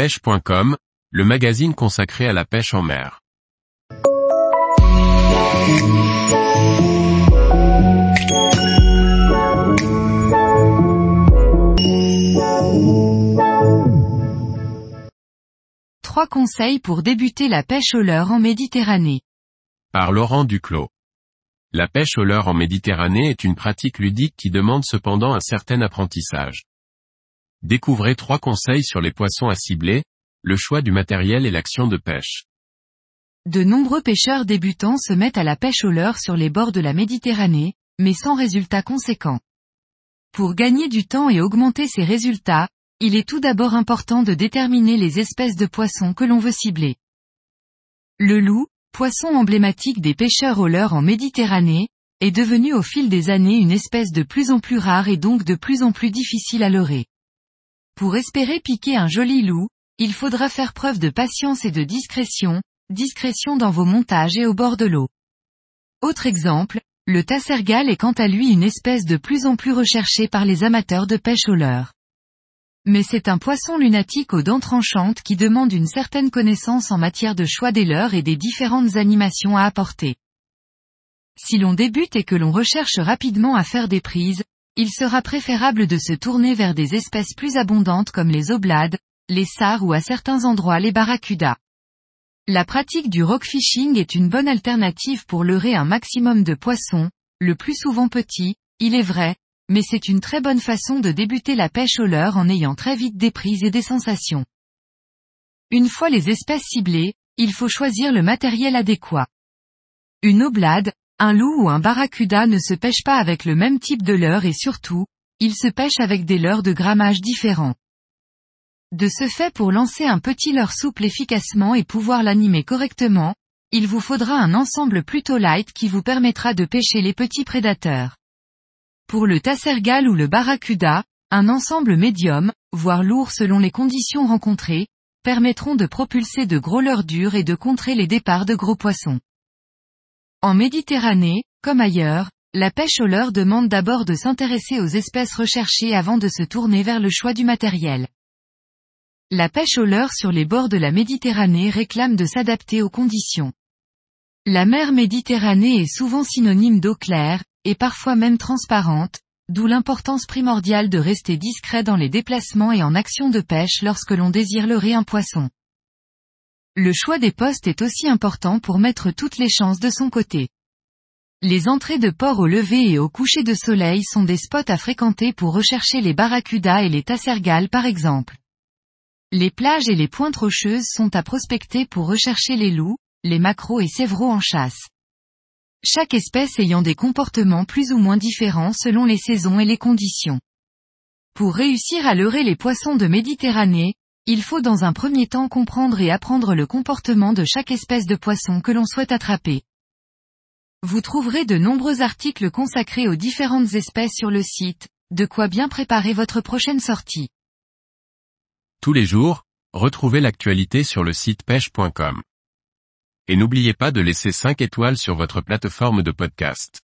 pêche.com, le magazine consacré à la pêche en mer. Trois conseils pour débuter la pêche au leurre en Méditerranée. Par Laurent Duclos. La pêche au leurre en Méditerranée est une pratique ludique qui demande cependant un certain apprentissage. Découvrez trois conseils sur les poissons à cibler, le choix du matériel et l'action de pêche. De nombreux pêcheurs débutants se mettent à la pêche au leurre sur les bords de la Méditerranée, mais sans résultats conséquents. Pour gagner du temps et augmenter ses résultats, il est tout d'abord important de déterminer les espèces de poissons que l'on veut cibler. Le loup, poisson emblématique des pêcheurs au leurre en Méditerranée, est devenu au fil des années une espèce de plus en plus rare et donc de plus en plus difficile à leurrer. Pour espérer piquer un joli loup, il faudra faire preuve de patience et de discrétion, discrétion dans vos montages et au bord de l'eau. Autre exemple, le tassergal est quant à lui une espèce de plus en plus recherchée par les amateurs de pêche au leurre. Mais c'est un poisson lunatique aux dents tranchantes qui demande une certaine connaissance en matière de choix des leurres et des différentes animations à apporter. Si l'on débute et que l'on recherche rapidement à faire des prises, il sera préférable de se tourner vers des espèces plus abondantes comme les oblades, les sars ou à certains endroits les barracudas. La pratique du rockfishing est une bonne alternative pour leurrer un maximum de poissons, le plus souvent petits, il est vrai, mais c'est une très bonne façon de débuter la pêche au leurre en ayant très vite des prises et des sensations. Une fois les espèces ciblées, il faut choisir le matériel adéquat. Une oblade, un loup ou un barracuda ne se pêche pas avec le même type de leurre et surtout, il se pêche avec des leurres de grammage différents. De ce fait pour lancer un petit leurre souple efficacement et pouvoir l'animer correctement, il vous faudra un ensemble plutôt light qui vous permettra de pêcher les petits prédateurs. Pour le tassergal ou le barracuda, un ensemble médium, voire lourd selon les conditions rencontrées, permettront de propulser de gros leurres durs et de contrer les départs de gros poissons. En Méditerranée, comme ailleurs, la pêche au leurre demande d'abord de s'intéresser aux espèces recherchées avant de se tourner vers le choix du matériel. La pêche au leurre sur les bords de la Méditerranée réclame de s'adapter aux conditions. La mer Méditerranée est souvent synonyme d'eau claire, et parfois même transparente, d'où l'importance primordiale de rester discret dans les déplacements et en action de pêche lorsque l'on désire leurrer un poisson. Le choix des postes est aussi important pour mettre toutes les chances de son côté. Les entrées de port au lever et au coucher de soleil sont des spots à fréquenter pour rechercher les barracudas et les tassergales par exemple. Les plages et les pointes rocheuses sont à prospecter pour rechercher les loups, les maquereaux et sévraux en chasse chaque espèce ayant des comportements plus ou moins différents selon les saisons et les conditions. Pour réussir à leurrer les poissons de Méditerranée, il faut dans un premier temps comprendre et apprendre le comportement de chaque espèce de poisson que l'on souhaite attraper. Vous trouverez de nombreux articles consacrés aux différentes espèces sur le site, de quoi bien préparer votre prochaine sortie. Tous les jours, retrouvez l'actualité sur le site pêche.com et n'oubliez pas de laisser 5 étoiles sur votre plateforme de podcast.